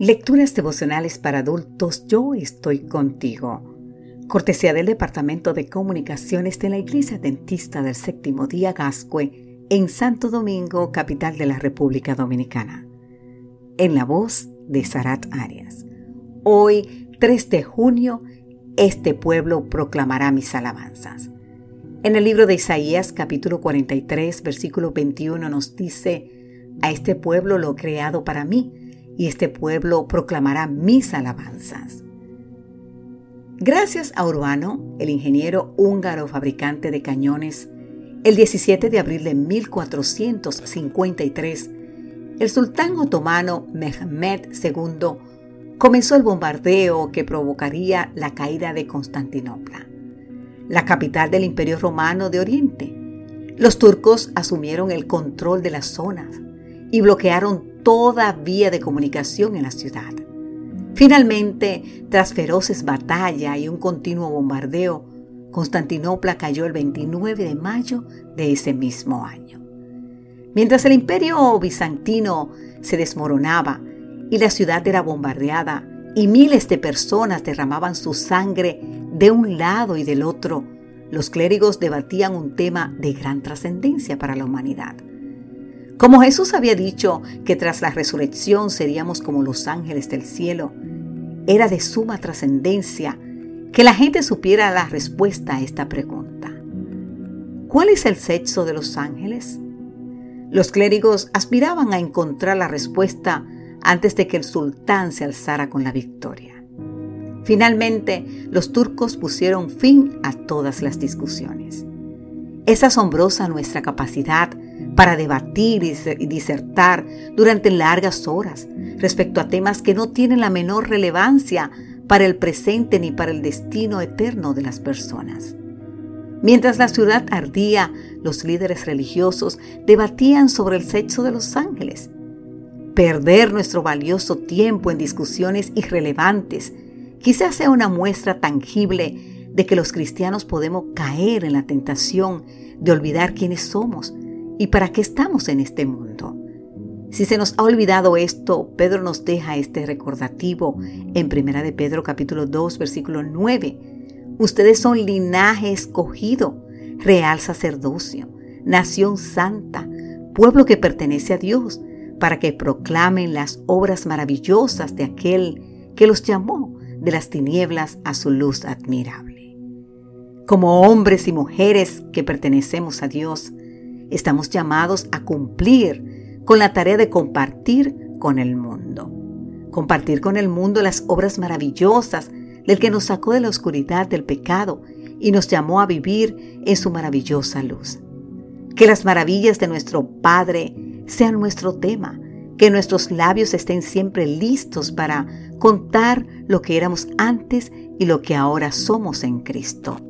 Lecturas devocionales para adultos Yo estoy contigo. Cortesía del Departamento de Comunicaciones de la Iglesia Dentista del Séptimo Día Gascue en Santo Domingo, capital de la República Dominicana. En la voz de Sarat Arias. Hoy, 3 de junio, este pueblo proclamará mis alabanzas. En el libro de Isaías capítulo 43 versículo 21 nos dice, a este pueblo lo he creado para mí y este pueblo proclamará mis alabanzas. Gracias a Urbano, el ingeniero húngaro fabricante de cañones, el 17 de abril de 1453, el sultán otomano Mehmed II comenzó el bombardeo que provocaría la caída de Constantinopla, la capital del Imperio Romano de Oriente. Los turcos asumieron el control de las zonas y bloquearon toda vía de comunicación en la ciudad. Finalmente, tras feroces batallas y un continuo bombardeo, Constantinopla cayó el 29 de mayo de ese mismo año. Mientras el imperio bizantino se desmoronaba y la ciudad era bombardeada y miles de personas derramaban su sangre de un lado y del otro, los clérigos debatían un tema de gran trascendencia para la humanidad. Como Jesús había dicho que tras la resurrección seríamos como los ángeles del cielo, era de suma trascendencia que la gente supiera la respuesta a esta pregunta. ¿Cuál es el sexo de los ángeles? Los clérigos aspiraban a encontrar la respuesta antes de que el sultán se alzara con la victoria. Finalmente, los turcos pusieron fin a todas las discusiones. Es asombrosa nuestra capacidad para debatir y disertar durante largas horas respecto a temas que no tienen la menor relevancia para el presente ni para el destino eterno de las personas. Mientras la ciudad ardía, los líderes religiosos debatían sobre el sexo de los ángeles. Perder nuestro valioso tiempo en discusiones irrelevantes quizás sea una muestra tangible de que los cristianos podemos caer en la tentación de olvidar quiénes somos y para qué estamos en este mundo. Si se nos ha olvidado esto, Pedro nos deja este recordativo en 1 de Pedro capítulo 2 versículo 9. Ustedes son linaje escogido, real sacerdocio, nación santa, pueblo que pertenece a Dios, para que proclamen las obras maravillosas de aquel que los llamó de las tinieblas a su luz admirable. Como hombres y mujeres que pertenecemos a Dios, estamos llamados a cumplir con la tarea de compartir con el mundo. Compartir con el mundo las obras maravillosas del que nos sacó de la oscuridad del pecado y nos llamó a vivir en su maravillosa luz. Que las maravillas de nuestro Padre sean nuestro tema, que nuestros labios estén siempre listos para contar lo que éramos antes y lo que ahora somos en Cristo.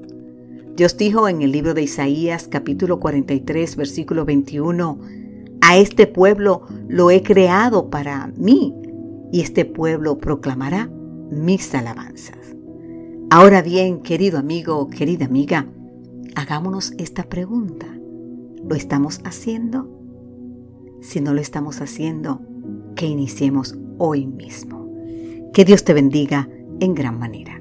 Dios dijo en el libro de Isaías capítulo 43 versículo 21, a este pueblo lo he creado para mí y este pueblo proclamará mis alabanzas. Ahora bien, querido amigo, querida amiga, hagámonos esta pregunta. ¿Lo estamos haciendo? Si no lo estamos haciendo, que iniciemos hoy mismo. Que Dios te bendiga en gran manera.